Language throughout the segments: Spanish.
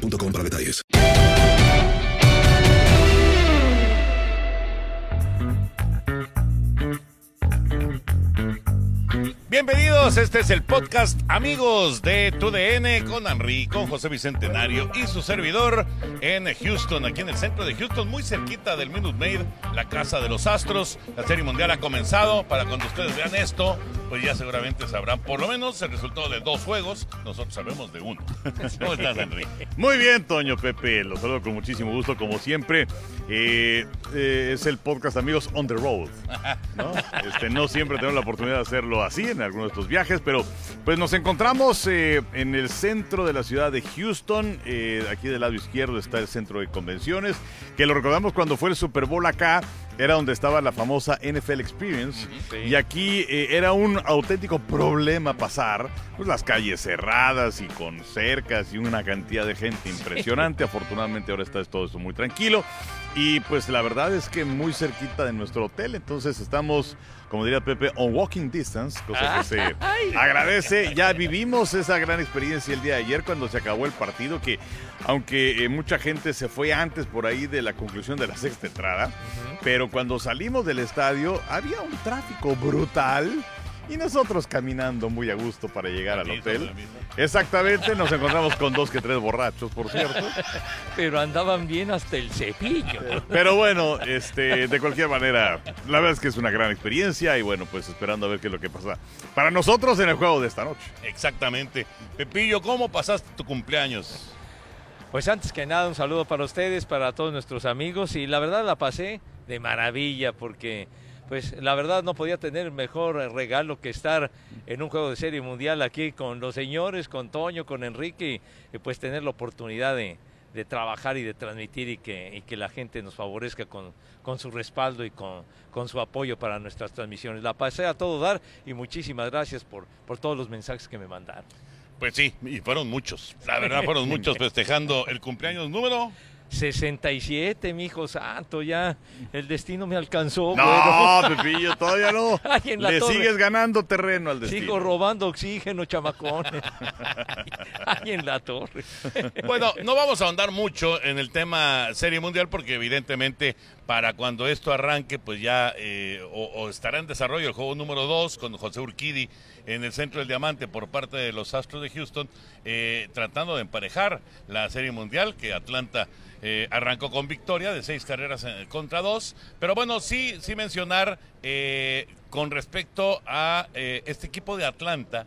boostmobile.com para detalles. Bienvenidos, este es el podcast Amigos de TUDN con Henry, con José Bicentenario y su servidor en Houston, aquí en el centro de Houston, muy cerquita del Minute Maid, la casa de los Astros. La Serie Mundial ha comenzado. Para cuando ustedes vean esto, pues ya seguramente sabrán por lo menos el resultado de dos juegos. Nosotros sabemos de uno. ¿Cómo estás, Henry? Muy bien, Toño Pepe. Los saludo con muchísimo gusto, como siempre. Eh, eh, es el podcast Amigos on the Road. ¿no? Este, no siempre tenemos la oportunidad de hacerlo así en algunos de estos viajes, pero pues nos encontramos eh, en el centro de la ciudad de Houston. Eh, aquí del lado izquierdo está el centro de convenciones, que lo recordamos cuando fue el Super Bowl acá. Era donde estaba la famosa NFL Experience. Y aquí eh, era un auténtico problema pasar. Pues las calles cerradas y con cercas y una cantidad de gente impresionante. Afortunadamente ahora está todo esto muy tranquilo. Y pues la verdad es que muy cerquita de nuestro hotel. Entonces estamos como diría Pepe, on walking distance, cosa que se agradece. Ya vivimos esa gran experiencia el día de ayer cuando se acabó el partido, que aunque eh, mucha gente se fue antes por ahí de la conclusión de la sexta entrada, pero cuando salimos del estadio había un tráfico brutal y nosotros caminando muy a gusto para llegar al hotel. Exactamente, nos encontramos con dos que tres borrachos, por cierto. Pero andaban bien hasta el cepillo. Pero bueno, este, de cualquier manera, la verdad es que es una gran experiencia y bueno, pues esperando a ver qué es lo que pasa para nosotros en el juego de esta noche. Exactamente. Pepillo, ¿cómo pasaste tu cumpleaños? Pues antes que nada, un saludo para ustedes, para todos nuestros amigos y la verdad la pasé de maravilla porque pues la verdad no podía tener mejor regalo que estar en un juego de serie mundial aquí con los señores, con Toño, con Enrique, y pues tener la oportunidad de, de trabajar y de transmitir y que, y que la gente nos favorezca con, con su respaldo y con, con, su apoyo para nuestras transmisiones. La pasé a todo dar y muchísimas gracias por, por todos los mensajes que me mandaron. Pues sí, y fueron muchos, la verdad fueron muchos festejando el cumpleaños número 67, mi hijo santo, ya el destino me alcanzó. No, Pepillo, todavía no. Le sigues ganando terreno al destino. Sigo robando oxígeno, chamacones. Ahí en la torre. Bueno, no vamos a ahondar mucho en el tema Serie Mundial porque evidentemente para cuando esto arranque, pues ya eh, o, estará en desarrollo el juego número 2 con José Urquidi en el centro del diamante por parte de los Astros de Houston, eh, tratando de emparejar la Serie Mundial que Atlanta eh, arrancó con victoria de seis carreras contra dos. Pero bueno, sí, sí mencionar con respecto a este equipo de Atlanta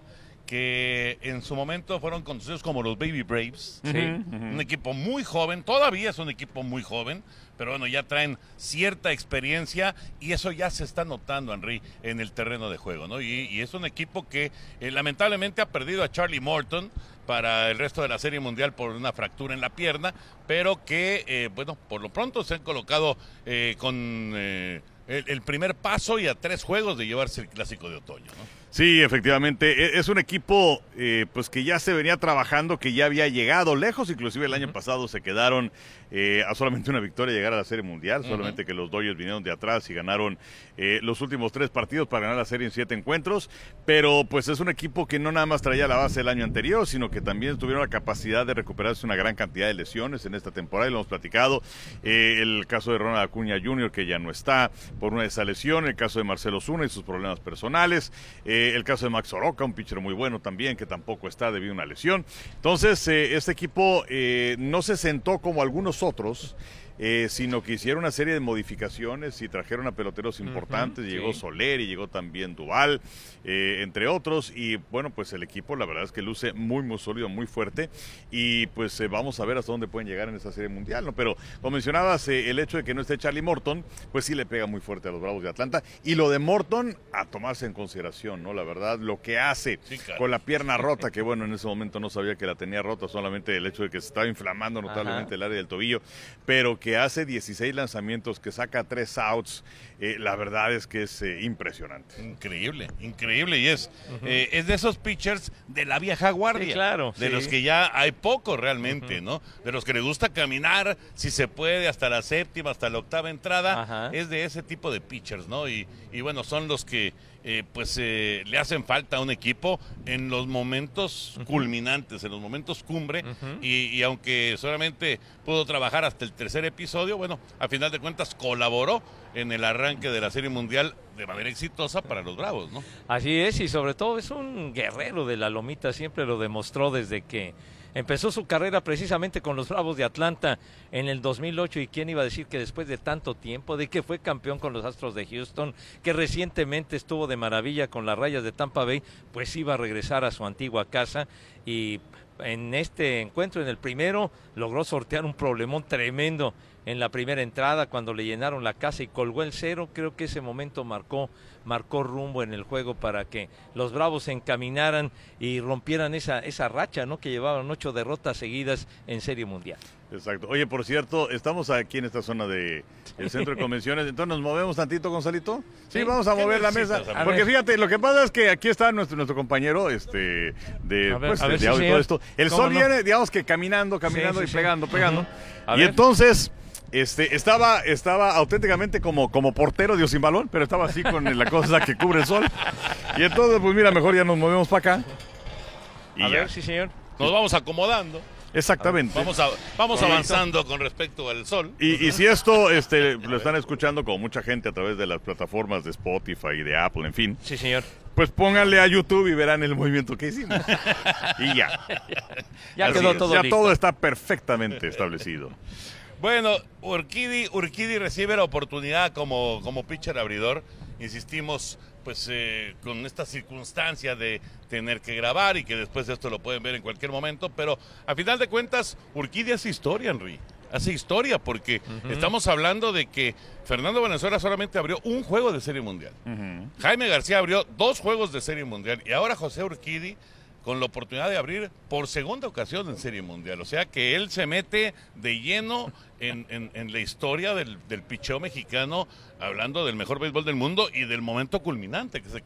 que en su momento fueron conocidos como los Baby Braves. Un equipo muy joven, todavía es un equipo muy joven, pero bueno, ya traen cierta experiencia y eso ya se está notando, Henry, en el terreno de juego, ¿no? Y, es un equipo que lamentablemente ha perdido a Charlie Morton, para el resto de la Serie Mundial por una fractura en la pierna, pero que, eh, bueno, por lo pronto se han colocado eh, con eh, el, el, primer paso y a tres juegos de llevarse el clásico de otoño. ¿no? Sí, efectivamente. E, es un equipo eh, pues que ya se venía trabajando, que ya había llegado lejos. Inclusive el año pasado se quedaron eh, a solamente una victoria llegar a la Serie Mundial. Solamente que los Dodgers vinieron de atrás y ganaron eh, los últimos tres partidos para ganar la serie en siete encuentros. Pero pues es un equipo que no nada más traía la base el año anterior, sino que también tuvieron la capacidad de recuperarse una gran cantidad de lesiones en esta temporada. Y lo hemos platicado. el caso de Ronald Acuña Jr., que ya no está por una de esa lesión. El caso de Marcelo Zuna y sus problemas personales. Eh, el caso de Max Oroca, un pitcher muy bueno también, que tampoco está debido a una lesión. Entonces, eh, este equipo eh, no se sentó como algunos otros eh, sino que hicieron una serie de modificaciones y trajeron a peloteros importantes. llegó sí. Soler y llegó también Duval, eh, entre otros. Y bueno, pues el equipo la verdad es que luce muy, muy sólido, muy fuerte. Y pues eh, vamos a ver hasta dónde pueden llegar en esta serie mundial. ¿no? Pero como mencionabas, el hecho de que no esté Charlie Morton, pues sí le pega muy fuerte a los Bravos de Atlanta. Y lo de Morton, a tomarse en consideración, ¿no? La verdad, lo que hace Sí, claro. con la pierna rota, que bueno, en ese momento no sabía que la tenía rota, solamente el hecho de que se estaba inflamando notablemente Ajá. el área del tobillo, pero que hace 16 lanzamientos, que saca 3 outs, eh, la verdad es que es eh, impresionante. Increíble, increíble. Y es, eh, es de esos pitchers de la vieja guardia. Sí, claro, De sí. los que ya hay pocos realmente, ¿no? De los que le gusta caminar, si se puede, hasta la séptima, hasta la octava entrada. Ajá. Es de ese tipo de pitchers, ¿no? Y, y bueno, son los que eh, pues eh, le hacen falta a un equipo en los momentos culminantes, en los momentos cumbre. y, y aunque solamente pudo trabajar hasta el tercer episodio, bueno, a final de cuentas colaboró en el arranque de la Serie Mundial de manera exitosa para los Bravos, ¿no? Así es, y sobre todo es un guerrero de la lomita, siempre lo demostró desde que empezó su carrera precisamente con los Bravos de Atlanta en el 2008 y quién iba a decir que después de tanto tiempo, de que fue campeón con los Astros de Houston, que recientemente estuvo de maravilla con las rayas de Tampa Bay, pues iba a regresar a su antigua casa y en este encuentro, en el primero, logró sortear un problemón tremendo en la primera entrada cuando le llenaron la casa y colgó el cero. Creo que ese momento marcó, marcó rumbo en el juego para que los Bravos se encaminaran y rompieran esa, esa racha, ¿no? Que llevaban ocho derrotas seguidas en Serie Mundial. Exacto. Oye, por cierto, estamos aquí en esta zona de el centro de convenciones, entonces nos movemos tantito, Gonzalito. Sí, Sí. vamos a ¿Qué mover la mesa. Porque ver. fíjate, lo que pasa es que aquí está nuestro, nuestro compañero este, de, A ver, pues, a de ver, sí, audio y todo esto. El ¿Cómo sol no? viene, digamos que caminando, caminando Sí, y pegando, pegando. Y ver. entonces, este, estaba, estaba auténticamente como, como portero de balón, pero estaba así con la cosa que cubre el sol. Y entonces, pues mira, mejor ya nos movemos para acá. Y a ya. ver, sí, señor. Nos vamos acomodando, Exactamente. vamos, a, vamos Correcto. avanzando con respecto al sol. Y, y si esto este, lo están escuchando como mucha gente a través de las plataformas de Spotify y de Apple, en fin, Sí, señor. pues pónganle a YouTube y verán el movimiento que hicimos. y ya. Ya Así quedó todo Ya listo. todo está perfectamente establecido. Bueno, Urquidi, Urquidi recibe la oportunidad como, como pitcher abridor. Insistimos, pues eh, con esta circunstancia de tener que grabar y que después de esto lo pueden ver en cualquier momento. Pero a final de cuentas, Urquidi hace historia, Henry. Hace historia porque estamos hablando de que Fernando Valenzuela solamente abrió un juego de Serie Mundial. Jaime García abrió dos juegos de Serie Mundial y ahora José Urquidi con la oportunidad de abrir por segunda ocasión en Serie Mundial. O sea que él se mete de lleno en, en- en la historia del, del picheo mexicano, hablando del mejor béisbol del mundo y del momento culminante que se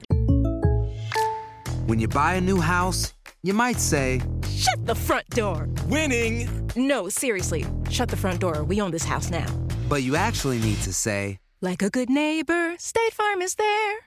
When you buy a new house, you might say, Shut the front door. Winning. No, seriously. Shut the front door. We own this house now. but you actually need to say, Like a good neighbor, State Farm is there.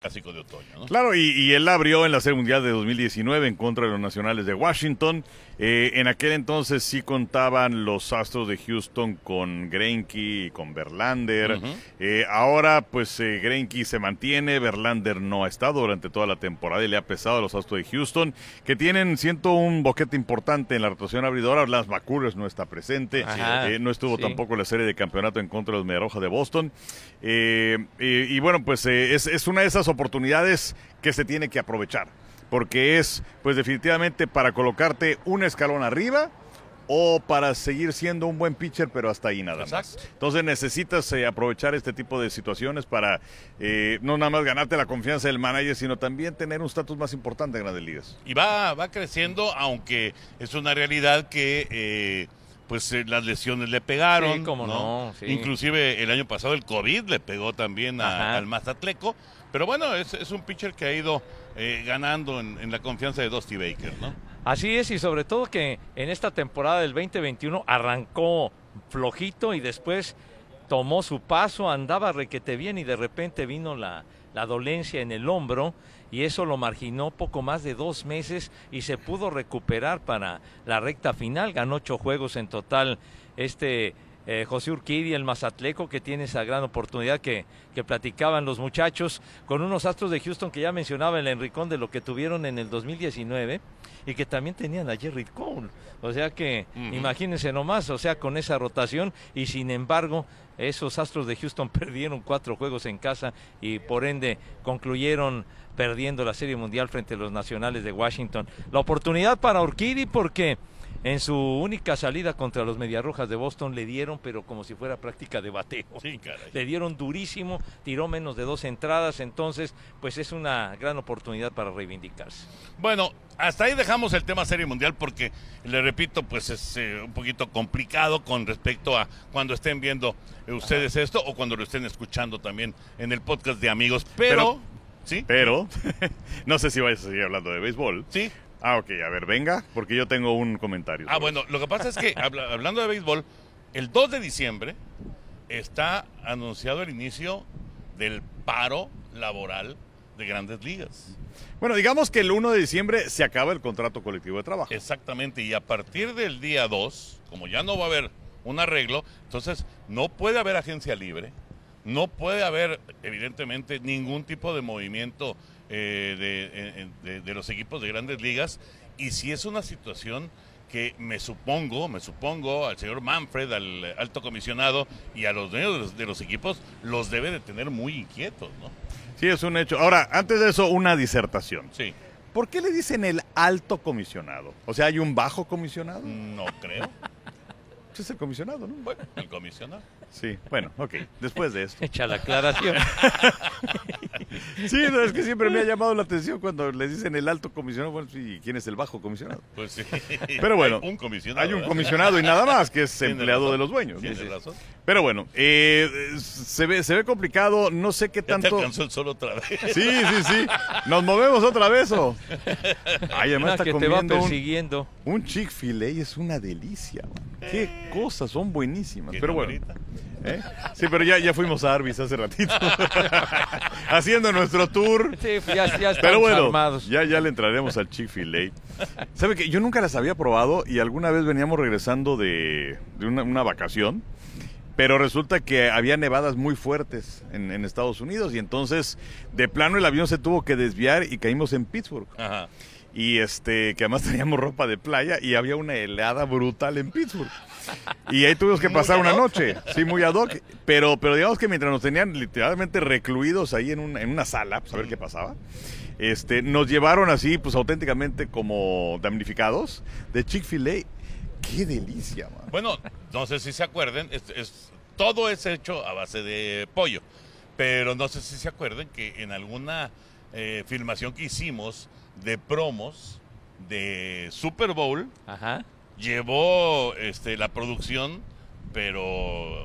Clásico de otoño. ¿no? Claro, y, y él abrió en la Serie Mundial de 2019 en contra de los Nacionales de Washington. Eh, en aquel entonces sí contaban los Astros de Houston con Greinke y con Verlander. Eh, ahora, pues eh, Greinke se mantiene, Verlander no ha estado durante toda la temporada y le ha pesado a los Astros de Houston, que tienen, siento, un boquete importante en la rotación abridora. Las McCullers no está presente, Eh, no estuvo sí. tampoco la serie de campeonato en contra de los Mediarroja de Boston. Y bueno, pues es, es una de esas oportunidades que se tiene que aprovechar, porque es, pues definitivamente para colocarte un escalón arriba o para seguir siendo un buen pitcher, pero hasta ahí nada más. Exacto. Entonces necesitas eh, aprovechar este tipo de situaciones para eh, no nada más ganarte la confianza del manager, sino también tener un estatus más importante en grandes ligas. Y va, va creciendo, aunque es una realidad que eh, pues eh, las lesiones le pegaron. Sí, cómo no, sí. Inclusive el año pasado el COVID le pegó también a- al Mazatleco. Pero bueno, es, es un pitcher que ha ido eh, ganando en, la confianza de Dusty Baker, ¿no? Así es, y sobre todo que en esta temporada del 2021 arrancó flojito y después tomó su paso, andaba requete bien y de repente vino la, la dolencia en el hombro y eso lo marginó poco más de dos meses y se pudo recuperar para la recta final. Ganó ocho juegos en total este eh, José Urquidi, el Mazatleco, que tiene esa gran oportunidad que, que platicaban los muchachos, con unos astros de Houston que ya mencionaba el Enricón de lo que tuvieron en el 2019 y que también tenían a Jerry Cole. O sea que Ujú. imagínense nomás, o sea, con esa rotación y sin embargo esos Astros de Houston perdieron cuatro juegos en casa y por ende concluyeron perdiendo la Serie Mundial frente a los Nacionales de Washington. La oportunidad para Urquidy porque en su única salida contra los Mediarrojas de Boston le dieron, pero como si fuera práctica de bateo. Sí, caray. Le dieron durísimo, tiró menos de dos entradas, entonces pues es una gran oportunidad para reivindicarse. Bueno, hasta ahí dejamos el tema Serie Mundial porque, le repito, pues es eh, un poquito complicado con respecto a cuando estén viendo eh, ustedes esto o cuando lo estén escuchando también en el podcast de amigos. Pero, Pero- ¿sí? Pero, no sé si vais a seguir hablando de béisbol. Sí. Ah, ok, a ver, venga, porque yo tengo un comentario. Ah, bueno, lo que pasa es que habla- hablando de béisbol, el 2 de diciembre está anunciado el inicio del paro laboral de grandes ligas. Bueno, digamos que el 1 de diciembre se acaba el contrato colectivo de trabajo. Exactamente, y a partir del día 2, como ya no va a haber un arreglo, entonces no puede haber agencia libre, no puede haber evidentemente ningún tipo de movimiento eh, de, de- de los equipos de grandes ligas, y si es una situación que me supongo, me supongo al señor Manfred, al alto comisionado y a los dueños de los, de los equipos, los debe de tener muy inquietos, ¿no? Sí, es un hecho. Ahora, antes de eso, una disertación. Sí, ¿Por qué le dicen el alto comisionado? O sea, ¿hay un bajo comisionado? no creo. Ese es el comisionado, ¿no? Bueno, el comisionado. Sí, bueno, ok. Después de esto. Echa la aclaración. Sí, no, es que siempre me ha llamado la atención cuando le dicen el alto comisionado. Bueno, sí, ¿quién es el bajo comisionado? Pues sí. Pero bueno, Hay un comisionado. Hay un ¿verdad? comisionado y nada más, que es Tiene empleado razón. de los dueños. Tiene sí. razón. Pero bueno, eh, se, ve, se ve complicado, no sé qué Ya te tanto... alcanzó el sol otra vez. Sí, sí, sí. ¿Nos movemos otra vez o...? Ay, además está que te va comiendo un, un Chick-fil-A es una delicia. man. Qué cosas, son buenísimas. Pero bueno. ¿Eh? Sí, pero ya, ya fuimos a Arby's hace ratito. Haciendo nuestro tour. Sí, ya, ya estamos Pero bueno, armados. ya, ya le entraremos al Chick-fil-A. ¿Sabe que Yo nunca las había probado y alguna vez veníamos regresando de, de una, una vacación, pero resulta que había nevadas muy fuertes en, en Estados Unidos y entonces de plano el avión se tuvo que desviar y caímos en Pittsburgh. Ajá. Y este, que además teníamos ropa de playa y había una helada brutal en Pittsburgh. Y ahí tuvimos que Muy pasar una noche, sí, muy ad hoc. Pero, pero digamos que mientras nos tenían literalmente recluidos ahí en, un- en una sala, pues a ver qué pasaba, este, nos llevaron así, pues auténticamente como damnificados de Chick-fil-A. ¡Qué delicia, man! Bueno, no sé si se acuerden, es, es- todo es hecho a base de pollo. Pero no sé si se acuerden que en alguna eh, filmación que hicimos de promos de Super Bowl, Ajá. Llevó este, la producción, pero,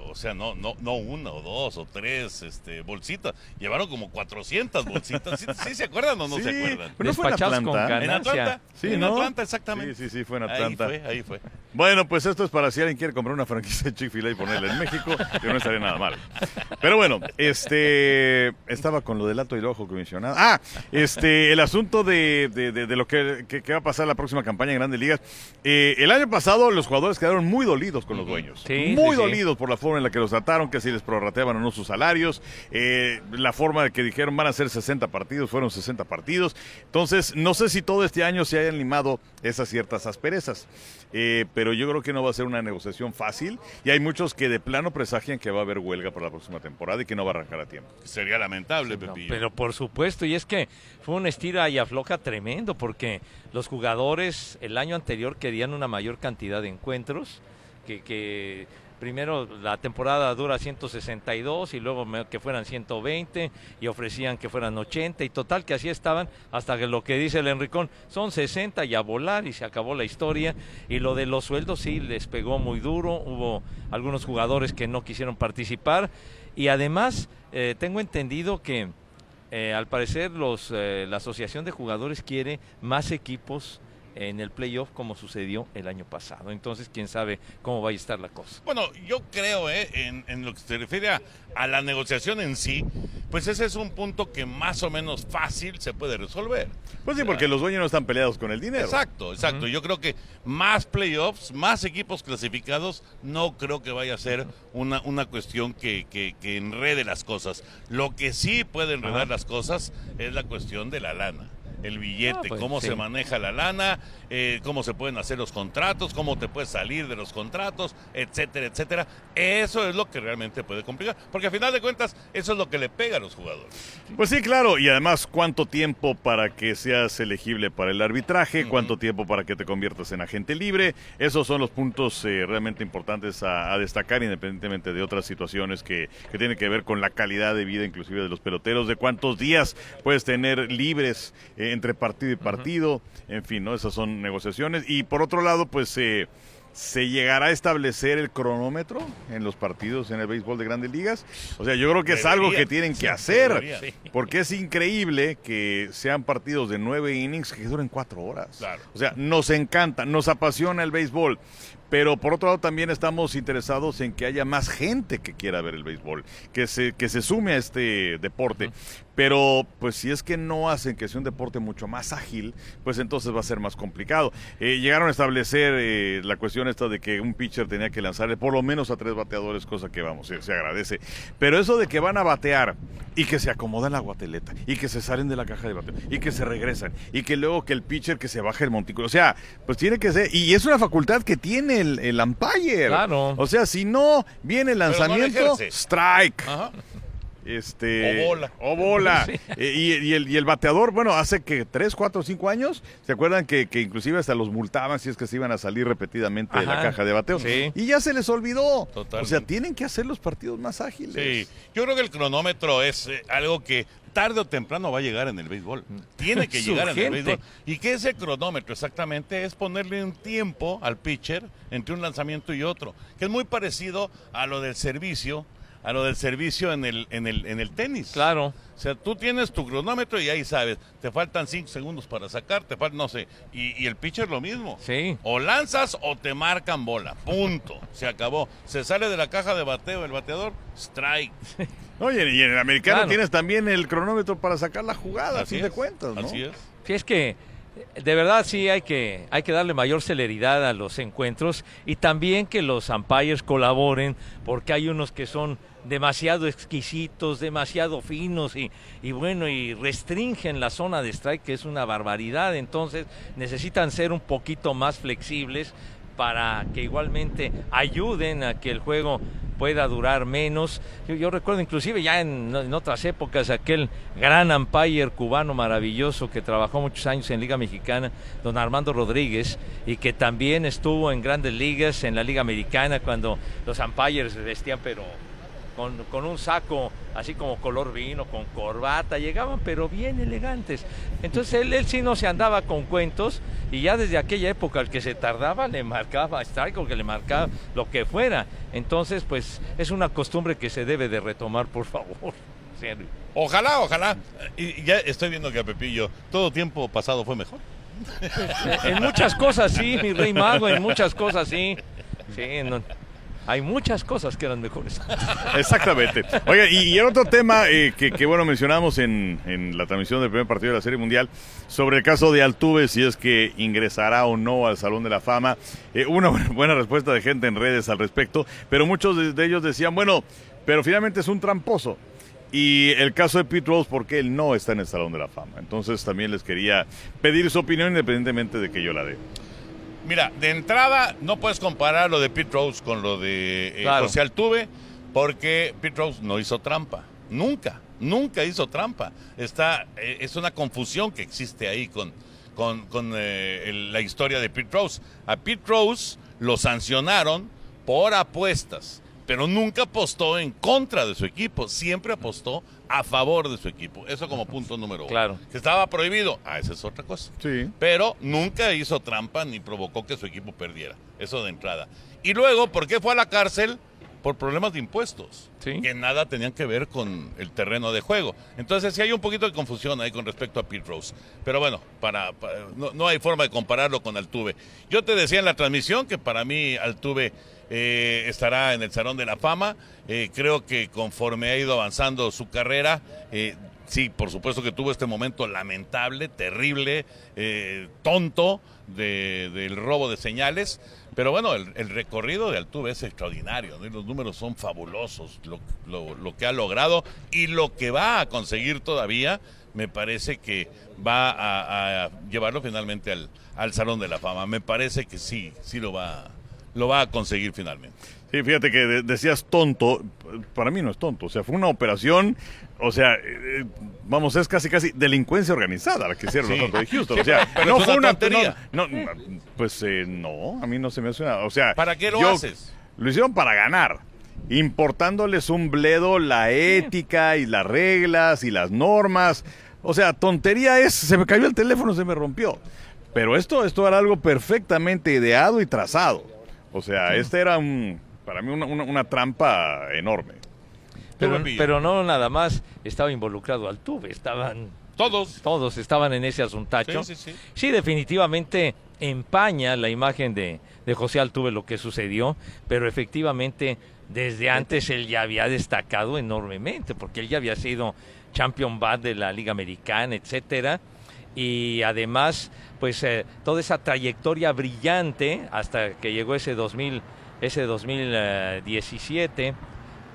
o sea, no, no, no una o dos o tres este, bolsitas. Llevaron como 400 bolsitas. ¿Sí, sí se acuerdan o no se acuerdan? pero no fue en Atlanta. En. Atlanta. Sí, en ¿no? Atlanta, exactamente. Sí, sí, sí, fue en Atlanta. Ahí fue, ahí fue. Bueno, pues esto es para si alguien quiere comprar una franquicia de Chick-fil-A y ponerla en México, que no estaría nada mal. Pero bueno, este estaba con lo del alto y el ojo comisionado. Ah, este, el asunto de, de- de- de lo que, que- que va a pasar la próxima campaña en Grandes Ligas. Eh, el año pasado los jugadores quedaron muy dolidos con los dueños. Sí, muy sí, sí. dolidos por la forma en la que los trataron, que si les prorrateaban o no sus salarios, eh, la forma de que dijeron van a ser 60 partidos, fueron 60 partidos. Entonces, no sé si todo este año se hayan limado esas ciertas asperezas, eh, pero yo creo que no va a ser una negociación fácil y hay muchos que de plano presagian que va a haber huelga para la próxima temporada y que no va a arrancar a tiempo. Sería lamentable, No, Pepillo. pero por supuesto, y es que fue un estira y afloja tremendo, porque los jugadores el año anterior querían una mayor cantidad de encuentros, que, que primero la temporada dura 162 y luego que fueran 120 y ofrecían que fueran 80 y total que así estaban hasta que lo que dice el Enricón son 60 y a volar y se acabó la historia. Y lo de los sueldos sí les pegó muy duro, hubo algunos jugadores que no quisieron participar. Y además eh, tengo entendido que eh, al parecer los, eh, la asociación de jugadores quiere más equipos en el playoff como sucedió el año pasado. Entonces, quién sabe cómo va a estar la cosa. Bueno, yo creo, ¿eh? en, en lo que se refiere a, a la negociación en sí, pues ese es un punto que más o menos fácil se puede resolver. Pues sí, porque los dueños no están peleados con el dinero. Exacto, exacto. Yo creo que más playoffs, más equipos clasificados, no creo que vaya a ser una, una cuestión que, que- que enrede las cosas. Lo que sí puede enredar las cosas es la cuestión de la lana. El billete, Ah, pues, cómo sí. se maneja la lana, eh, cómo se pueden hacer los contratos, cómo te puedes salir de los contratos, etcétera, etcétera. Eso es lo que realmente puede complicar, porque al final de cuentas eso es lo que le pega a los jugadores. Pues sí, claro, y además cuánto tiempo para que seas elegible para el arbitraje, cuánto tiempo para que te conviertas en agente libre, esos son los puntos eh, realmente importantes a, a destacar independientemente de otras situaciones que, que tienen que ver con la calidad de vida inclusive de los peloteros, de cuántos días puedes tener libres eh, entre partido y partido, en fin, ¿no? Esas son negociaciones. Y por otro lado, pues... eh, ¿Se llegará a establecer el cronómetro en los partidos en el béisbol de grandes ligas? O sea, yo creo que es algo que tienen que Sí, hacer. debería. Sí. Porque es increíble que sean partidos de nueve innings que duren cuatro horas. Claro. O sea, nos encanta, nos apasiona el béisbol. Pero por otro lado también estamos interesados en que haya más gente que quiera ver el béisbol, que se, que se sume a este deporte. Pero pues si es que no hacen que sea un deporte mucho más ágil, pues entonces va a ser más complicado. Eh, llegaron a establecer eh, la cuestión esta de que un pitcher tenía que lanzarle por lo menos a tres bateadores, cosa que vamos, se, se agradece. Pero eso de que van a batear y que se acomodan la guateleta y que se salen de la caja de bateo y que se regresan y que luego que el pitcher que se baje el montículo, o sea, pues tiene que ser, y es una facultad que tiene el, el umpire. Claro. O sea, si no viene el no lanzamiento, strike. Ajá. Este, O bola. O bola. Sí. Eh, y, y el, y el bateador, bueno, hace que 3, 4, 5 años, ¿se acuerdan que, que inclusive hasta los multaban si es que se iban a salir repetidamente de la caja de bateo? Sí. Y ya se les olvidó. Totalmente. O sea, tienen que hacer los partidos más ágiles. Sí, yo creo que el cronómetro es eh, algo que tarde o temprano va a llegar en el béisbol. Tiene que llegar en el béisbol. ¿Y qué es el cronómetro? Exactamente es ponerle un tiempo al pitcher entre un lanzamiento y otro, que es muy parecido a lo del servicio, a lo del servicio en el, en el, en el tenis. Claro. O sea, tú tienes tu cronómetro y ahí sabes, te faltan cinco segundos para sacar, te falta, no sé, y, y el pitcher lo mismo. Sí. O lanzas o te marcan bola, punto, se acabó. Se sale de la caja de bateo el bateador, strike. Oye, y en el americano Claro. tienes también el cronómetro para sacar la jugada, a fin de es, cuentas, ¿no? Así es. Sí, es que de verdad sí hay que, hay que darle mayor celeridad a los encuentros y también que los umpires colaboren porque hay unos que son demasiado exquisitos, demasiado finos y, y bueno, y restringen la zona de strike que es una barbaridad, entonces necesitan ser un poquito más flexibles para que igualmente ayuden a que el juego pueda durar menos. Yo, recuerdo inclusive ya en, en otras épocas aquel gran umpire cubano maravilloso que trabajó muchos años en Liga Mexicana, don Armando Rodríguez, y que también estuvo en grandes ligas, en la Liga Americana, cuando los umpires vestían pero con, con un saco así como color vino, con corbata, llegaban pero bien elegantes. Entonces él, él sí no se andaba con cuentos y ya desde aquella época el que se tardaba le marcaba strike o que le marcaba lo que fuera. Entonces pues es una costumbre que se debe de retomar, por favor. Serio. Ojalá, ojalá. Y ya estoy viendo que a Pepillo todo tiempo pasado fue mejor. En muchas cosas sí, mi rey mago, en muchas cosas sí. Sí, no- hay muchas cosas que eran mejores. Exactamente. Oiga, y, el otro tema eh, que, bueno, mencionamos en, la transmisión del primer partido de la Serie Mundial, sobre el caso de Altuve, si es que ingresará o no al Salón de la Fama. Eh, una buena- respuesta de gente en redes al respecto, pero muchos de, de ellos decían, bueno, pero finalmente es un tramposo. Y el caso de Pete Rose, porque él no está en el Salón de la Fama. Entonces también les quería pedir su opinión independientemente de que yo la dé. Mira, de entrada no puedes comparar lo de Pete Rose con lo de eh, Claro. José Altuve, porque Pete Rose no hizo trampa. Nunca, nunca hizo trampa. Está, eh, es una confusión que existe ahí con, con, con, eh, el- la historia de Pete Rose. A Pete Rose lo sancionaron por apuestas, pero nunca apostó en contra de su equipo, siempre apostó a favor de su equipo. Eso como punto número uno. Claro. Que estaba prohibido. Ah, esa es otra cosa Sí. pero nunca hizo trampa ni provocó que su equipo perdiera. Eso de entrada. Y luego, ¿por qué fue a la cárcel? por problemas de impuestos, Sí. que nada tenían que ver con el terreno de juego. Entonces sí hay un poquito de confusión ahí con respecto a Pete Rose. Pero bueno, para, para- no, no hay forma de compararlo con Altuve. Yo te decía en la transmisión que para mí Altuve eh, estará en el Salón de la Fama. Eh, creo que conforme ha ido avanzando su carrera, eh, sí, por supuesto que tuvo este momento lamentable, terrible, eh, tonto de- del robo de señales. Pero bueno, el, recorrido de Altuve es extraordinario, los números son fabulosos, lo, lo- lo que ha logrado y lo que va a conseguir todavía, me parece que va a, a llevarlo finalmente al, al Salón de la Fama. Me parece que sí, sí lo va, lo va a conseguir finalmente. Sí, fíjate que de- decías tonto, para mí no es tonto, o sea, fue una operación, o sea, eh, vamos, es casi casi delincuencia organizada la que hicieron Sí. los de Houston, Sí, o sea, pero- no fue una tontería. No, no, pues eh, no, a mí no se me hace una, o sea, ¿Para qué lo yo- haces? Lo hicieron para ganar, importándoles un bledo la ética y las reglas y las normas, o sea, tontería es, se me cayó el teléfono, se me rompió, pero esto, esto era algo perfectamente ideado y trazado, o sea, este era un, para mí una, una- una trampa enorme. Pero, no nada más estaba involucrado Altuve, estaban Todos. todos estaban en ese asuntacho. Sí, sí, sí. Sí, definitivamente empaña la imagen de, de José Altuve lo que sucedió, pero efectivamente desde antes él ya había destacado enormemente, porque él ya había sido champion bat de la Liga Americana, etcétera, y además, pues eh, toda esa trayectoria brillante hasta que llegó ese 2000, ese 2017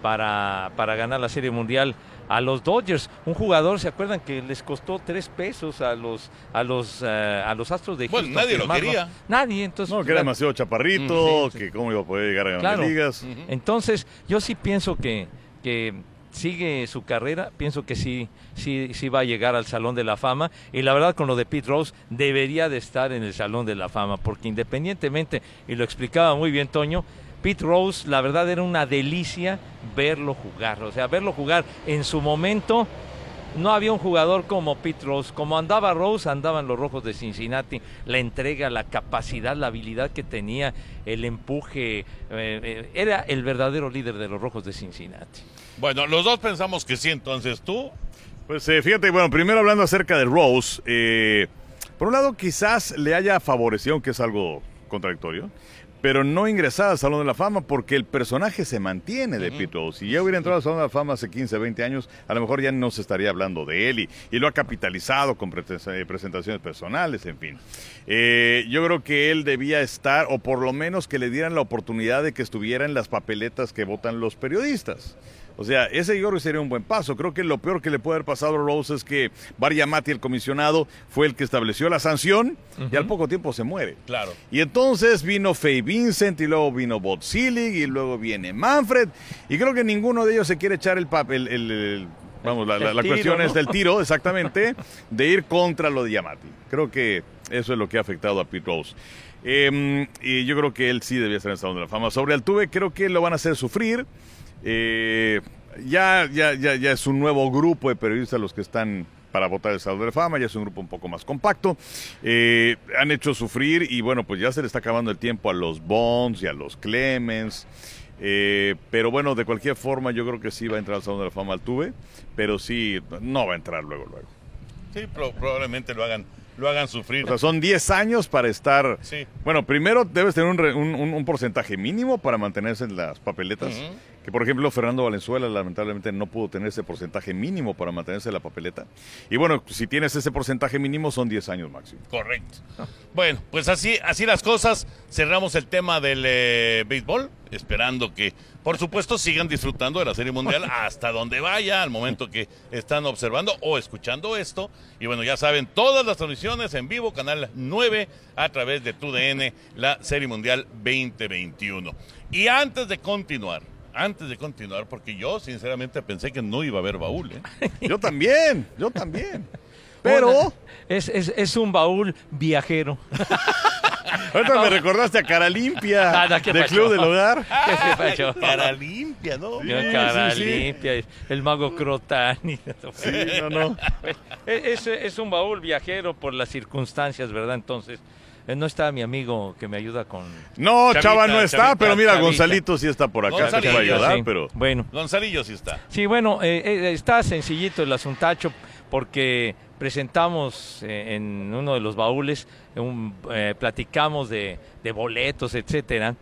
para, para ganar la Serie Mundial a los Dodgers. Un jugador, ¿se acuerdan que les costó tres pesos a los a los eh, a los Astros de Bueno, Houston? nadie lo quería. Nadie, entonces. No, que era demasiado chaparrito, Mm, sí, que cómo iba a poder llegar a grandes Claro. ligas. Entonces, yo sí pienso que, que sigue su carrera, pienso que sí, sí, sí va a llegar al Salón de la Fama. Y la verdad, con lo de Pete Rose, debería de estar en el Salón de la Fama, porque independientemente, y lo explicaba muy bien Toño, Pete Rose, la verdad era una delicia verlo jugar. O sea, verlo jugar en su momento. No había un jugador como Pete Rose. Como andaba Rose, andaban los rojos de Cincinnati. La entrega, la capacidad, la habilidad que tenía, el empuje. eh, eh, era el verdadero líder de los rojos de Cincinnati. Bueno, los dos pensamos que sí, entonces tú. Pues eh, fíjate, bueno, primero hablando acerca de Rose, eh, por un lado quizás le haya favorecido, aunque es algo contradictorio, pero no ingresar al Salón de la Fama porque el personaje se mantiene de Pete Rose. Si ya hubiera entrado al Salón de la Fama hace 15, 20 años, a lo mejor ya no se estaría hablando de él y, y lo ha capitalizado con eh, presentaciones personales, en fin. Eh, yo creo que él debía estar, o por lo menos que le dieran la oportunidad de que estuviera en las papeletas que votan los periodistas. O sea, ese yo creo que sería un buen paso. Creo que lo peor que le puede haber pasado a Rose es que Barry Amati, el comisionado, fue el que estableció la sanción y al poco tiempo se muere. Claro. Y entonces vino Faye Vincent y luego vino Bob Selig y luego viene Manfred. Y creo que ninguno de ellos se quiere echar el papel, el, el- vamos, la, la- El la tiro, cuestión ¿no? es del tiro, exactamente, de ir contra lo de Yamati. Creo que eso es lo que ha afectado a Pete Rose. Em, y yo creo que él sí debía estar en el Salón de la Fama. Sobre Altuve, creo que lo van a hacer sufrir. Eh, ya, ya, ya, ya es un nuevo grupo de periodistas los que están para votar el Salón de la Fama, ya es un grupo un poco más compacto. Eh, han hecho sufrir y bueno, pues ya se le está acabando el tiempo a los Bonds y a los Clemens. Eh, pero bueno, de cualquier forma, yo creo que sí va a entrar al Salón de la Fama Altuve, pero sí, no va a entrar luego, luego. Sí, pro- probablemente lo hagan, lo hagan sufrir. O sea, son 10 años para estar. Sí. Bueno, primero debes tener un, re- un- un- porcentaje mínimo para mantenerse en las papeletas. Ujú. Que por ejemplo, Fernando Valenzuela lamentablemente no pudo tener ese porcentaje mínimo para mantenerse en la papeleta. Y bueno, si tienes ese porcentaje mínimo, son 10 años máximo. Correcto. Bueno, pues así, así las cosas. Cerramos el tema del eh, béisbol, esperando que, por supuesto, sigan disfrutando de la Serie Mundial hasta donde vaya, al momento que están observando o escuchando esto. Y bueno, ya saben, todas las transmisiones en vivo, Canal 9, a través de TUDN, la Serie Mundial 2021. Y antes de continuar, antes de continuar, porque yo sinceramente pensé que no iba a haber baúl, ¿eh? Yo también, yo también. Pero es, es, es un baúl viajero. ahorita me recordaste a Cara Limpia Ah, no, ¿qué del? Club del Hogar. ¿Qué pasó? Cara limpia, ¿no? Sí, cara sí, sí. limpia, el mago Crotani. Sí, no, no. Es, es un baúl viajero por las circunstancias, ¿verdad? Entonces, No está mi amigo que me ayuda con... No, Chavita, Chava no está, Chavita, pero mira, Chavita. Gonzalito sí está por acá, te Gonzalito, puede ayudar, Sí. pero... Bueno, Gonzalillo sí está. Sí, bueno, eh, eh, está sencillito el asuntacho porque presentamos eh, en uno de los baúles, un, eh, platicamos de, de boletos, etcétera,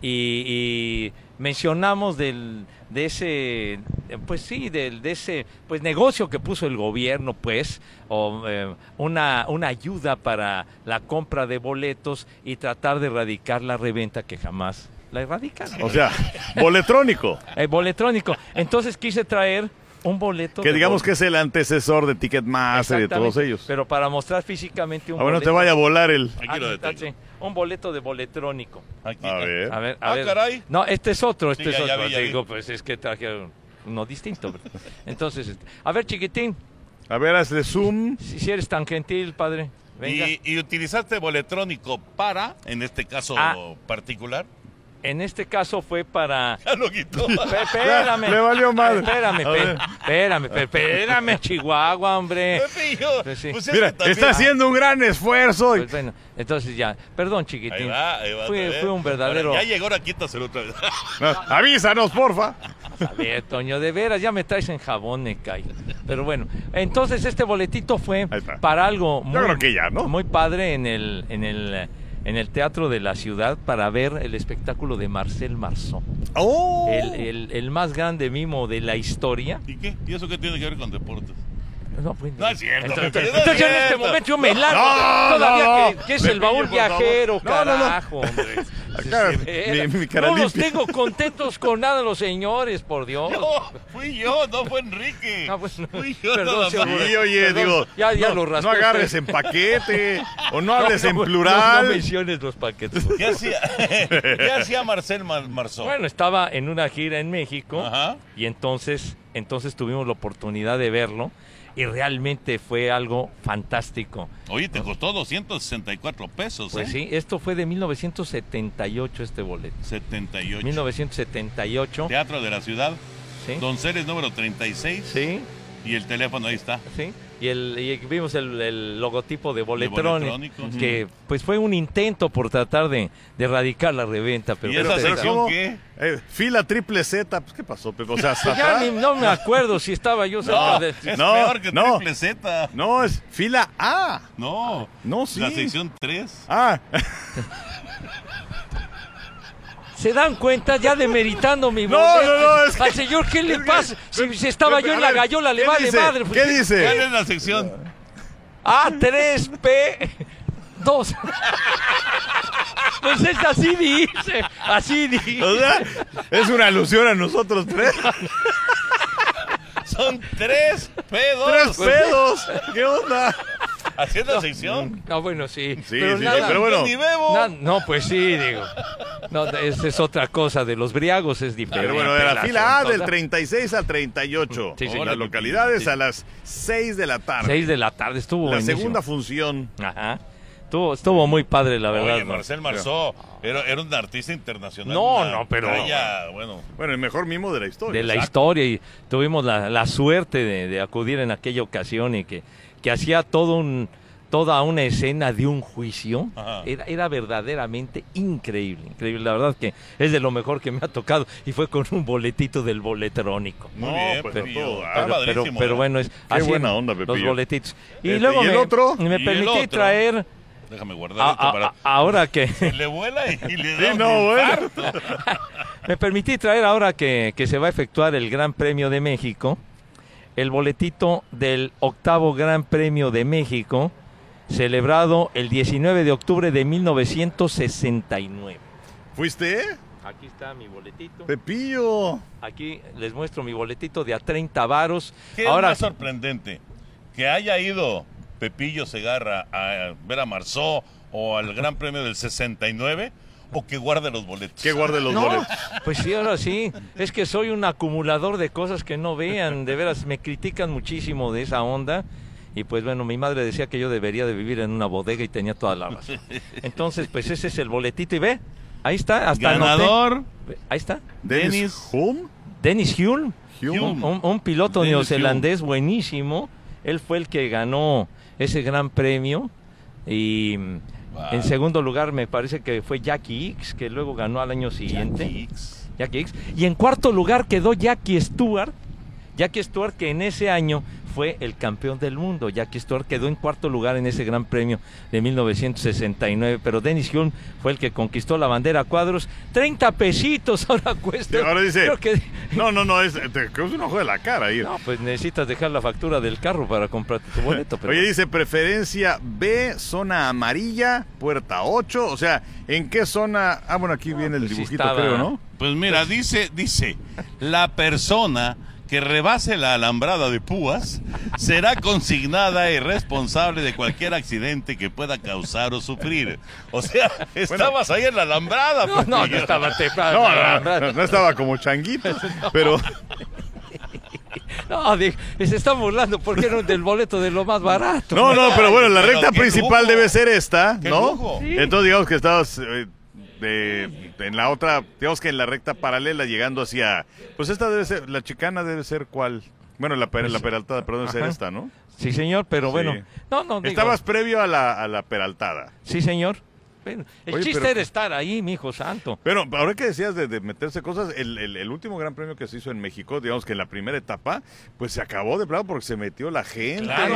y, y mencionamos del, de ese, pues sí, del, de ese pues negocio que puso el gobierno, pues, o eh, una, una ayuda para la compra de boletos y tratar de erradicar la reventa que jamás la erradican. O sea, boletrónico, Eh, boletrónico. Entonces quise traer un boleto. que digamos que es el antecesor de Ticketmaster y de todos ellos. Pero para mostrar físicamente un A ver, no te boleto- vaya a volar el... Aquí lo detengo. un boleto de boletrónico. Aquí. A ver. A ver, a Ah, ver. caray. No, este es otro, este Sí, es ya- ya otro. vi, ya vi. Digo, pues es que traje uno distinto. Entonces, este, a ver, chiquitín, A ver, hazle zoom. si, si eres tan gentil, padre, venga. Y, y utilizaste boletrónico para, en este caso Ah. particular. En este caso fue para... Ya lo quitó. Espérame. Le valió madre. Espérame, espérame, espérame, Chihuahua, hombre. Pepe y yo. Pues sí. Pues es Mira, también- está haciendo un gran esfuerzo. Pues bueno, entonces ya, perdón, Ahí chiquitín. va, ahí va. Fue, fue un verdadero... Ahora, ya llegó, ahora quítaselo otra vez. No, avísanos, porfa. A ver, Toño, de veras, ya me traes en jabón, me cae. Pero bueno, entonces este boletito fue para algo muy, creo que ya, ¿no? muy padre en el, en el en el Teatro de la Ciudad para ver el espectáculo de Marcel Marceau, Oh. el, el- el más grande mimo de la historia. ¿Y qué? ¿Y eso qué tiene que ver con deportes? No, pues, No es cierto, Entonces, no es entonces yo en este momento yo me largo. No, todavía no, que, que es no. el baúl viajero, No, no, no. carajo, hombre. Acá, Sí, de mi- veras. mi cara no los tengo contentos con nada los señores, por Dios. No, fui yo, no fue Enrique. Ah, bueno. Fui yo Perdón, nada señor. más. Sí, oye, Perdón, digo, ya- ya no, lo no agarres en paquete o no hables No, en no, No, plural. no menciones los paquetes. ¿Qué hacía, ¿Qué hacía Marcel Mar- Marceau? Bueno, estaba en una gira en México Ajá. y entonces, entonces tuvimos la oportunidad de verlo y realmente fue algo fantástico. Oye, te costó 264 pesos, Pues ¿eh? sí, esto fue de 1978 este boleto. 78. 1978. Teatro de la Ciudad. Sí. Don Ceres número 36. Sí, Y el teléfono ahí está. sí. Y, el, y vimos el, el logotipo de Boletrón, que pues fue un intento por tratar de, de erradicar la reventa. Pero ¿Y esa Pero sección qué? Eh, fila triple Z, pues, ¿qué pasó, Pepe? O sea, hasta Pues ya atrás. ni- no me acuerdo si estaba yo cerca No, de... es No, peor que no. triple Z. No, es fila A. No. No, sí. La sección 3. Ah, ¿Se dan cuenta ya demeritando mi No, boleto? no, no, es que- Al señor, ¿qué le pasa? Si, si estaba yo en la gallola, le ¿qué vale dice? madre. pues, ¿Qué ¿Cuál dice? es la sección? A3P 2. Pues es así dice, así dice. O sea, es una alusión a nosotros tres. Son 3 pedos. ¡Tres pedos! ¿Qué onda? Haciendo sección. Ah, bueno, sí. Sí, pero sí, nada, sí, pero bueno. Ni bebo. na- no, pues sí, digo. No, esa es otra cosa. De los briagos es diferente. Pero bueno, de la fila A del 36 al 38. Sí, sí. Las localidades sí. a las 6 de la tarde. Seis de la tarde estuvo La buenísimo. segunda función. Ajá. Estuvo, estuvo muy padre, la verdad. Marcel Marceau era, era un artista internacional. No, no, pero- talla, bueno, Bueno, el mejor mimo de la historia. de la Exacto. historia y tuvimos la, la suerte de, de acudir en aquella ocasión y que, que hacía todo un, toda una escena de un juicio. Era, era verdaderamente increíble, increíble. La verdad que es de lo mejor que me ha tocado y fue con un boletito del boletrónico. muy No, bien, pues, ah, Pero, pero, pero ¿eh? bueno, es Qué buena onda, los Pepillo. boletitos. Y Este, luego ¿y el me, otro? me ¿Y el permití otro? traer, Déjame guardar a- esto a- para... ahora que... Se le vuela y, y le da Sí, un no, bueno. Me permití traer ahora que, que se va a efectuar el Gran Premio de México, el boletito del octavo Gran Premio de México, celebrado el 19 de octubre de 1969. ¿Fuiste? Aquí está mi boletito. Pepillo. Aquí les muestro mi boletito de a 30 varos. ¿Qué Ahora, es más sorprendente? ¿Que haya ido Pepillo Segarra a ver a Marceau o al Gran Premio del 69 o que guarde los boletos? Que guarde los no, boletos. pues sí, ahora sí. Es que soy un acumulador de cosas que no vean. De veras, me critican muchísimo de esa onda. Y pues bueno, mi madre decía que yo debería de vivir en una bodega y tenía toda la razón. Entonces, pues ese es el boletito. Y ve, ahí está, hasta. Ganador, Ve, Ahí está. Dennis. Hume. Dennis Hume, Hume. un, un- piloto Dennis neozelandés buenísimo. Él fue el que ganó ese gran premio. Y, En segundo lugar me parece que fue Jackie X, que luego ganó al año siguiente. Jackie X. Jackie X. Y en cuarto lugar quedó Jackie Stewart. Jackie Stewart que en ese año fue el campeón del mundo. Jackie Stewart quedó en cuarto lugar en ese gran premio de 1969, pero Dennis Hulme fue el que conquistó la bandera a cuadros. 30 pesitos ahora cuesta. Sí, ahora dice, Creo que- no, no, no, es, te causa un ojo de la cara ahí. No, pues necesitas dejar la factura del carro para comprar tu boleto. Pero Oye, dice preferencia B, zona amarilla, puerta 8. O sea, ¿en qué zona? Ah, bueno, aquí viene el pues sí dibujito, estaba- creo, ¿no? Pues mira, dice, dice, la persona que rebase la alambrada de púas será consignada y responsable de cualquier accidente que pueda causar o sufrir. O sea, estabas ahí en la alambrada. no, no, no Pepillo. estaba temprano. No, no, no, no estaba como changuito, pero No, di- se está burlando porque era del boleto de lo más barato. no, no, pero bueno, la recta principal lujo. debe ser esta, ¿no? Entonces digamos que estabas eh, de, en la otra, digamos que en la recta paralela llegando hacia, pues esta debe ser, la chicana debe ser cuál, bueno, la, la peraltada, perdón, debe ser Ajá. esta, ¿no? Sí, señor, pero bueno. Sí. No, no, digo- Estabas previo a la, a la peraltada. Sí, señor. Bueno, el Oye, chiste pero- era estar ahí, mi hijo santo. Pero ahora que decías de, de meterse cosas, el, el- el último gran premio que se hizo en México, digamos que en la primera etapa, pues se acabó de plano porque se metió la gente, Claro,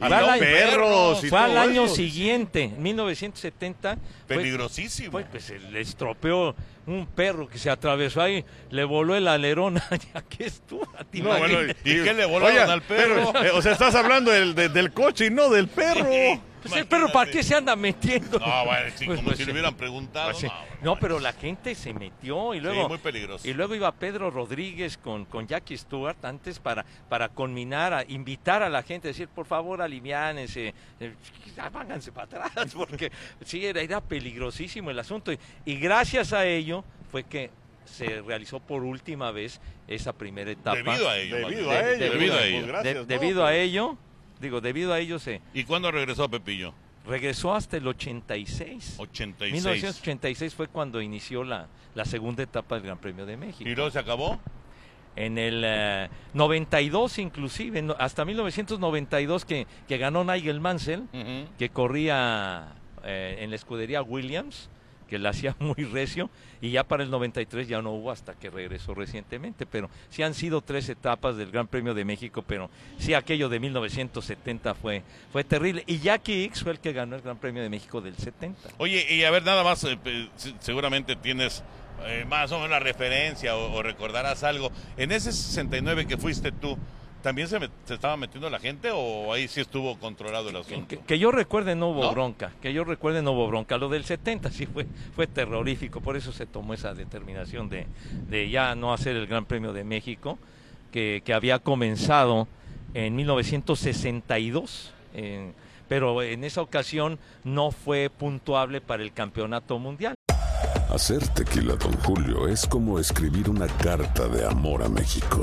y y los al- perros y Fue al año eso. siguiente, en 1970. fue- Peligrosísimo. Fue, pues se le estropeó un perro que se atravesó ahí, le voló el alerón. ¿Qué estuvo? ¿Te No, bueno? ¿Y qué le volaron al perro? pero, eh, o sea, estás hablando del, de- del coche y no del perro. Pues el perro, ¿para qué se anda metiendo? No, bueno, sí, Pues, como pues, si sí. le hubieran preguntado. Pues sí. no, No, pero la gente se metió y luego muy peligroso. y luego iba Pedro Rodríguez con, con Jackie Stewart antes para para conminar a invitar a la gente a decir por favor aliviánense eh, ya váganse para atrás porque sí era, era peligrosísimo el asunto y, y gracias a ello fue que se realizó por última vez esa primera etapa Debido a ello. Debido a ello. Debido a pues, ello. gracias, De- ¿no? debido a ello digo debido a ello se ¿Y cuándo regresó Pepillo? regresó hasta el 86 86. 1986 fue cuando inició la, la segunda etapa del Gran Premio de México. ¿Y luego se acabó? En el eh, 92 inclusive, no- hasta 1992 que, que ganó Nigel Mansell, que corría eh, en la escudería Williams, que la hacía muy recio, y ya para el 93 ya no hubo hasta que regresó recientemente, pero sí han sido tres etapas del Gran Premio de México, pero sí aquello de 1970 fue, fue terrible. Y Jackie X fue el que ganó el Gran Premio de México del 70. Oye, y a ver, nada más, eh, seguramente tienes eh, más o menos la referencia o recordarás algo. En ese 69 que fuiste tú, ¿también se, met- se estaba metiendo la gente o ahí sí estuvo controlado el asunto? Que, que yo recuerde no hubo ¿No? bronca, que yo recuerde no hubo bronca. Lo del 70 sí fue, fue terrorífico, por eso se tomó esa determinación de, de ya no hacer el Gran Premio de México, que, que había comenzado en 1962, eh, pero en esa ocasión no fue puntuable para el campeonato mundial. Hacer tequila, Don Julio, es como escribir una carta de amor a México.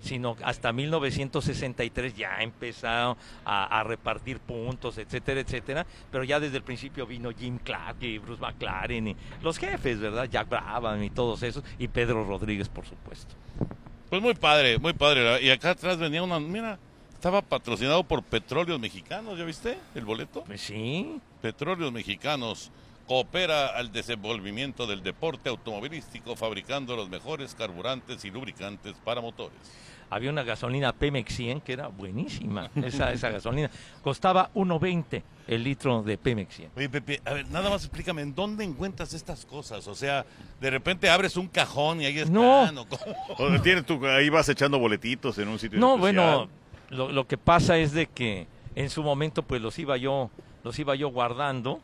Sino hasta 1963 ya empezaron a, a repartir puntos, etcétera, etcétera. Pero ya desde el principio vino Jim Clark y Bruce McLaren y los jefes, ¿verdad? Jack Brabham y todos esos, y Pedro Rodríguez, por supuesto. Pues muy padre, muy padre. Y acá atrás venía una, mira, estaba patrocinado por Petróleos Mexicanos, ¿ya viste el boleto? Pues sí. Petróleos Mexicanos coopera al desenvolvimiento del deporte automovilístico fabricando los mejores carburantes y lubricantes para motores. Había una gasolina Pemex 100 que era buenísima, esa, esa gasolina. Costaba 1.20 el litro de Pemex 100. Oye, Pepe, a ver, nada más explícame, ¿en dónde encuentras estas cosas? O sea, de repente abres un cajón y ahí están. No. ¿o cómo? O tienes tú, ahí vas echando boletitos en un sitio No, especial. bueno, lo, lo que pasa es de que en su momento pues los iba yo, los iba yo guardando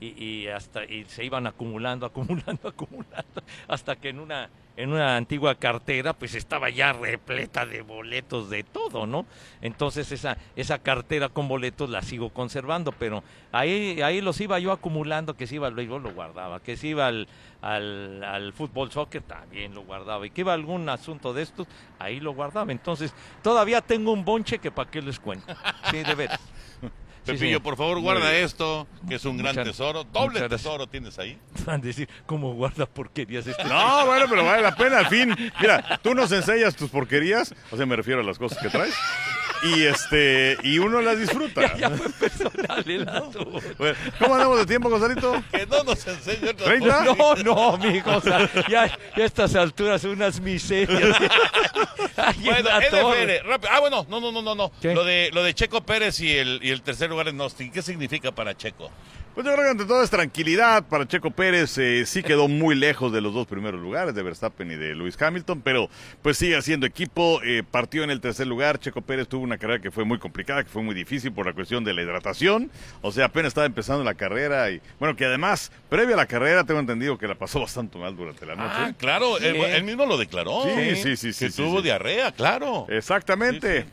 y, y hasta y se iban acumulando, acumulando, acumulando, hasta que en una en una antigua cartera, pues estaba ya repleta de boletos de todo, ¿no? Entonces esa, esa cartera con boletos la sigo conservando, pero ahí, ahí los iba yo acumulando, que si iba al béisbol lo guardaba, que si iba al, al, al fútbol soccer también lo guardaba, y que iba algún asunto de estos, ahí lo guardaba. Entonces todavía tengo un bonche que para qué les cuento. Sí, de veras. Pepillo, sí. por favor, guarda esto, que es un gran tesoro. Doble tesoro tienes ahí. Van a decir, ¿cómo guarda porquerías este? No, bueno, pero vale la pena, al fin. Mira, tú nos enseñas tus porquerías, o sea, me refiero a las cosas que traes. Y este, y uno las disfruta. Ya fue personal el asunto. Bueno, ¿Cómo andamos de tiempo, Gonzalito? Que no nos enseñe ¿Treinta? cosas. No, no, mijo, o sea, ya, ya a estas alturas unas miserias. Bueno. NFL, rápido. Ah, bueno, no, no, no, no, no. Lo de, lo de Checo Pérez y el, y el tercer lugar en Austin, ¿qué significa para Checo? Pues yo creo que ante todo es tranquilidad para Checo Pérez. eh, sí quedó muy lejos de los dos primeros lugares, de Verstappen y de Lewis Hamilton, pero pues sigue haciendo equipo. eh, partió en el tercer lugar. Checo Pérez tuvo una carrera que fue muy complicada, que fue muy difícil por la cuestión de la hidratación. O sea, apenas estaba empezando la carrera y bueno, que además, previo a la carrera, tengo entendido que la pasó bastante mal durante la noche. Ah, claro, él, él mismo lo declaró. Sí, sí, sí, sí, Que sí, tuvo sí. diarrea, claro. Exactamente.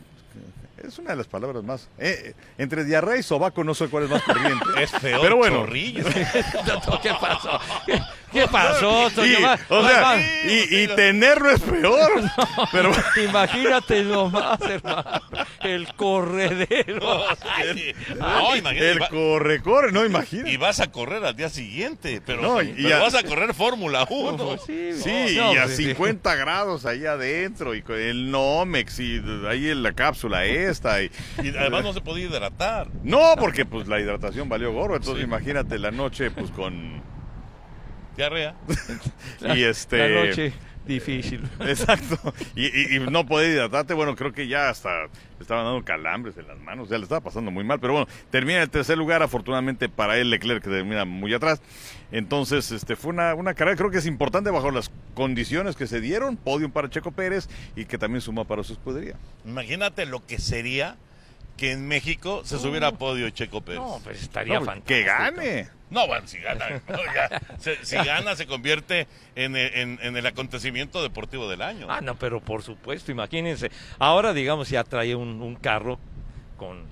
Es una de las palabras más. eh, eh, entre diarrea y sobaco no sé cuál es más corriente. Es peor, Pero bueno. ¿Qué pasó? ¿Qué, pasó, Y, Toño? Va- o va- sea, va. y, y tenerlo es peor. Pero Imagínate nomás, hermano. El corredero. Ay, no, imagínate, el va- corre, corre, no imagínate. y vas a correr al día siguiente, pero, No, y- pero y a- vas a correr Fórmula 1. Sí, Sí, no, y a pues, sí. 50 grados ahí adentro, y con el Nomex, y ahí en la cápsula esta. Y, Y además no se podía hidratar. no, porque pues la hidratación valió gorro, entonces Sí. imagínate la noche pues con... Diarrea. Y este... La noche difícil. Exacto. Y, y- y no poder hidratarte, bueno, creo que ya hasta le estaban dando calambres en las manos, ya le estaba pasando muy mal, pero bueno, termina en el tercer lugar, afortunadamente para él Leclerc que termina muy atrás. Entonces, este fue una, una carrera, creo que es importante bajo las condiciones que se dieron, podium para Checo Pérez y que también suma para su escudería. Imagínate lo que sería que en México se subiera a podio Checo Pérez. No, pues estaría No, fantástico. que gane. No, bueno, si gana, no, ya, se- si gana se convierte en, el- en- en el acontecimiento deportivo del año. Ah, no, pero por supuesto, imagínense. Ahora, digamos, ya trae un, un carro con,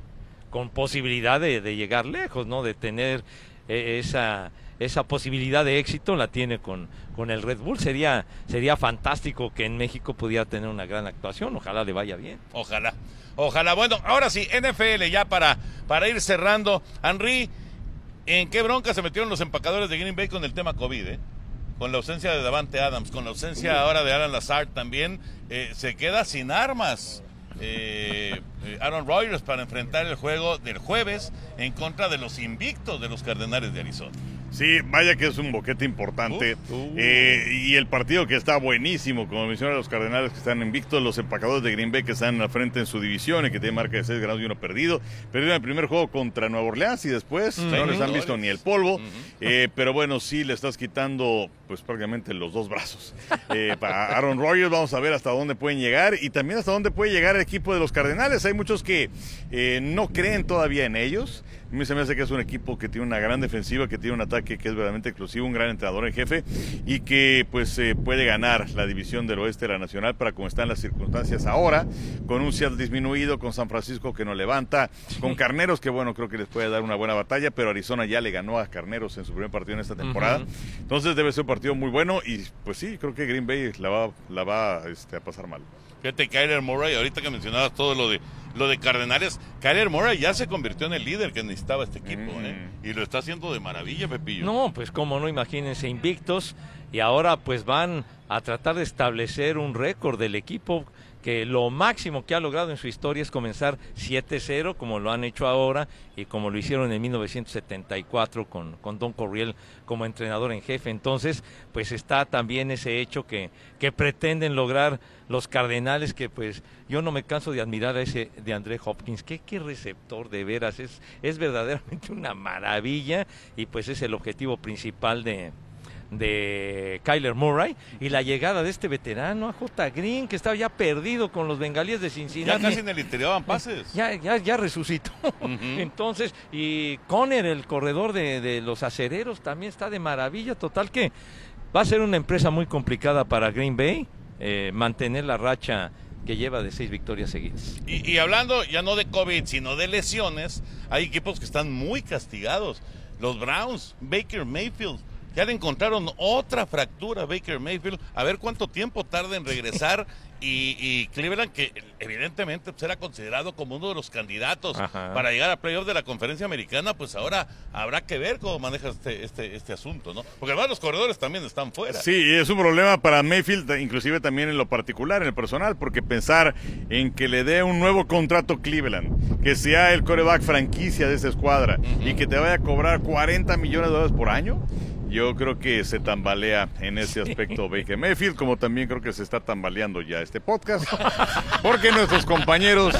con posibilidad de, de llegar lejos, ¿no? De tener eh, esa, esa posibilidad de éxito, la tiene con, con el Red Bull. Sería, sería fantástico que en México pudiera tener una gran actuación. Ojalá le vaya bien. Ojalá, ojalá. Bueno, ahora sí, NFL ya para, para ir cerrando. Henry, ¿en qué bronca se metieron los empacadores de Green Bay con el tema COVID? eh? Con la ausencia de Davante Adams, con la ausencia ahora de Alan Lazard también, eh, se queda sin armas. eh, Aaron Rodgers para enfrentar el juego del jueves en contra de los invictos de los Cardenales de Arizona. Sí, vaya que es un boquete importante. Uh, uh. Eh, y el partido que está buenísimo, como mencionan los Cardenales que están invictos, los empacadores de Green Bay que están al frente en su división y que tienen marca de 6 ganados y uno perdido. Perdieron el primer juego contra Nueva Orleans y después no les han visto ni el polvo. Eh, pero bueno, sí le estás quitando pues prácticamente los dos brazos. Eh, para Aaron Rodgers vamos a ver hasta dónde pueden llegar y también hasta dónde puede llegar el equipo de los Cardenales. Hay muchos que eh, no creen todavía en ellos. A mí se me hace que es un equipo que tiene una gran defensiva, que tiene un ataque que es verdaderamente exclusivo, un gran entrenador en jefe y que pues eh, puede ganar la división del oeste de la nacional para como están las circunstancias ahora, con un Seattle disminuido, con San Francisco que no levanta, con Carneros que bueno, creo que les puede dar una buena batalla, pero Arizona ya le ganó a Carneros en su primer partido en esta temporada. Entonces debe ser un partido muy bueno y pues sí, creo que Green Bay la va, la va este, a pasar mal. Fíjate, Kyler Murray, ahorita que mencionabas todo lo de lo de Cardenales, Kyler Murray ya se convirtió en el líder que necesitaba este equipo, Mm. ¿eh? Y lo está haciendo de maravilla, Pepillo. No, pues como no, imagínense, invictos y ahora pues van a tratar de establecer un récord del equipo que lo máximo que ha logrado en su historia es comenzar 7-0 como lo han hecho ahora y como lo hicieron en 1974 con, con Don Corriel como entrenador en jefe. Entonces, pues está también ese hecho que, que pretenden lograr los Cardenales que pues yo no me canso de admirar a ese de André Hopkins. Qué, qué receptor de veras, es, es verdaderamente una maravilla y pues es el objetivo principal de, de Kyler Murray y la llegada de este veterano a J. Green que estaba ya perdido con los bengalíes de ya Cincinnati. casi en el interior van pases. Ya, ya, ya resucitó. Entonces, y Conner, el corredor de, de los acereros, también está de maravilla. Total que va a ser una empresa muy complicada para Green Bay eh, mantener la racha que lleva de seis victorias seguidas. Y, y hablando ya no de COVID, sino de lesiones, hay equipos que están muy castigados. Los Browns, Baker Mayfield, ya le encontraron otra fractura a Baker Mayfield. A ver cuánto tiempo tarda en regresar. Y, y Cleveland, que evidentemente pues, era considerado como uno de los candidatos Ajá. para llegar a playoff de la conferencia americana, pues ahora habrá que ver cómo maneja este, este, este asunto, ¿no? Porque además los corredores también están fuera. Sí, es un problema para Mayfield, inclusive también en lo particular, en el personal, porque pensar en que le dé un nuevo contrato Cleveland, que sea el coreback franquicia de esa escuadra y que te vaya a cobrar 40 millones de dólares por año, yo creo que se tambalea en ese aspecto Baker Mayfield, como también creo que se está tambaleando ya este podcast, porque nuestros compañeros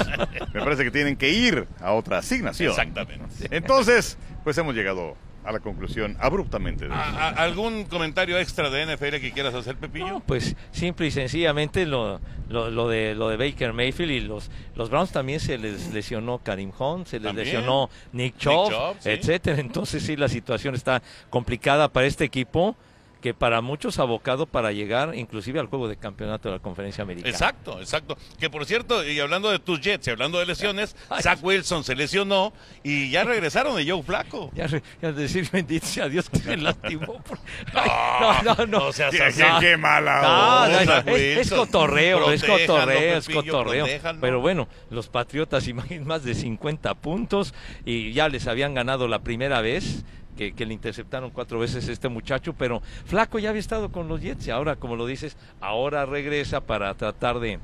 me parece que tienen que ir a otra asignación. Exactamente. Entonces, pues hemos llegado a la conclusión abruptamente. De ¿A- a- ¿Algún comentario extra de NFL que quieras hacer, Pepillo? No, pues simple y sencillamente lo, lo, lo de lo de Baker Mayfield y los los Browns también se les lesionó Karim Hunt, se les También. lesionó Nick Chubb, Chubb, sí. etcétera. Entonces sí la situación está complicada para este equipo que para muchos abocado para llegar inclusive al juego de campeonato de la Conferencia Americana. Exacto, exacto. Que por cierto, y hablando de tus Jets y hablando de lesiones, Zach Wilson se lesionó y ya regresaron de Joe Flaco. Ya, decir bendito sea Dios que se lastimó. por- Ay, no, no, no. No seas Qué- así. qué- qué mala No, no, es, es cotorreo, es cotorreo, es cotorreo. Pero bueno, los Patriotas imaginen más de 50 puntos y ya les habían ganado la primera vez. Que, que le interceptaron cuatro veces este muchacho, pero Flaco ya había estado con los Jets y ahora, como lo dices, ahora regresa para tratar de,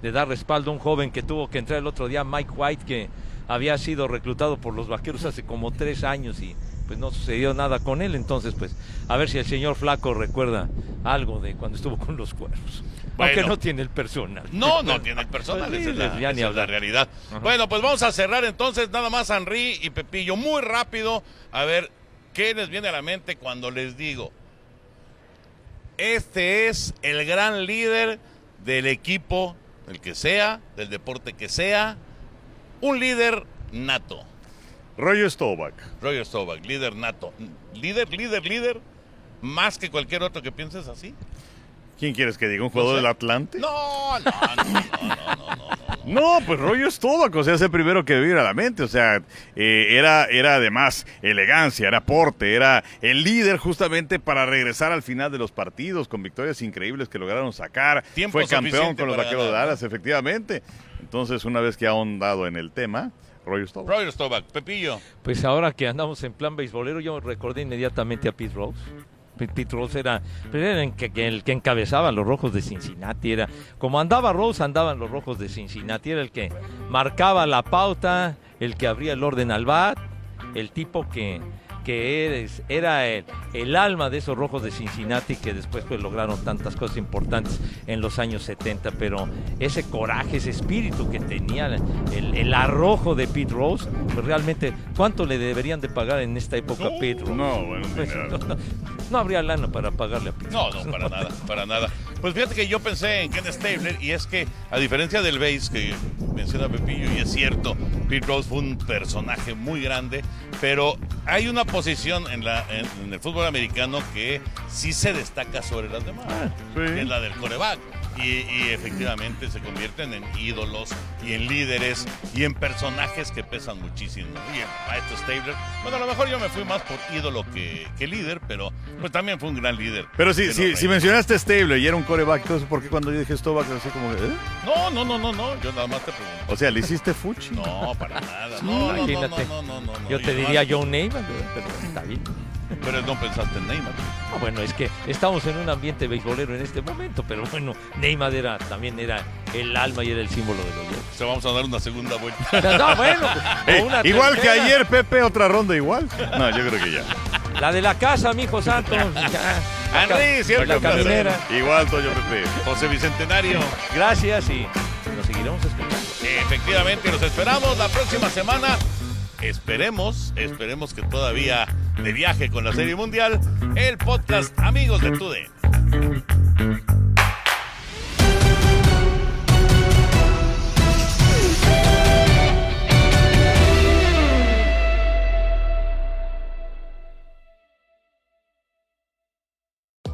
de dar respaldo a un joven que tuvo que entrar el otro día, Mike White, que había sido reclutado por los vaqueros hace como tres años y pues no sucedió nada con él. Entonces, pues, a ver si el señor Flaco recuerda algo de cuando estuvo con los cuervos. Aunque Bueno. no tiene el personal. No, no tiene el personal, Pues esa es la, esa es la realidad. Bueno, pues vamos a cerrar entonces nada más Henry y Pepillo muy rápido a ver qué les viene a la mente cuando les digo. Este es el gran líder del equipo, el que sea, del deporte que sea, un líder nato. Roger Staubach. Roger Staubach, líder nato. Líder, líder, líder, más que cualquier otro que pienses así. ¿Quién quieres que diga? ¿Un jugador del Atlante? No, no, no, no, no, no, no. Pues Roger Staubach, o sea, es el primero que viene a la mente, o sea, eh, era, era además elegancia, era porte, era el líder justamente para regresar al final de los partidos con victorias increíbles que lograron sacar. Tiempo Fue campeón con los vaqueros de. Dallas, efectivamente. Entonces, una vez que ha ahondado en el tema, Roger Staubach. Roger Staubach, Pepillo. Pues ahora que andamos en plan beisbolero, yo recordé inmediatamente a Pete Rose. Pete Rose era, pues era el que encabezaba los rojos de Cincinnati. Era como andaba Rose, andaban los rojos de Cincinnati. Era el que marcaba la pauta, el que abría el orden al bat, el tipo que, que eres- era el, el alma de esos rojos de Cincinnati que después pues, lograron tantas cosas importantes en los años 70. Pero ese coraje, ese espíritu que tenía el, el arrojo de Pete Rose, pues realmente, ¿cuánto le deberían de pagar en esta época a Pete Rose? No, bueno, Pues, no, no habría lana para pagarle a Pete No, Rose. no, para nada, para nada. Pues fíjate que yo pensé en Ken Stabler y es que, a diferencia del base que menciona Pepillo, y es cierto, Pete Rose fue un personaje muy grande, pero hay una posición en, la, en, en el fútbol americano que sí se destaca sobre las demás, que es la del coreback. Y, y efectivamente se convierten en ídolos y en líderes y en personajes que pesan muchísimo. Y el maestro Stabler, bueno, a lo mejor yo me fui más por ídolo que, que líder, pero pues también fue un gran líder. Pero sí, sí, si mencionaste Stable y era un coreback, entonces, ¿por qué cuando yo dije Staubach así como que, eh? No, no, no, no, no, yo nada más te pregunto. O sea, ¿le hiciste fuchi? No, para nada. No, no, no, no, no, no, no, no, Yo te diría Joe Neyman, pero está bien. Pero no pensaste en Neymar. Ah, bueno, es que estamos en un ambiente beisbolero en este momento, pero bueno, Neymar era, también era el alma y era el símbolo de los Yankees. Se vamos a dar una segunda vuelta. No, bueno, Eh, una igual que ayer, Pepe, otra ronda igual. No, yo creo que ya. La de la casa, mijo santos. Henry, caminera. Igual, Toyo Pepe. José Bicentenario. Gracias y nos seguiremos escuchando. Efectivamente, los esperamos la próxima semana. Esperemos, esperemos que todavía de viaje con la Serie Mundial, el podcast Amigos de Tude.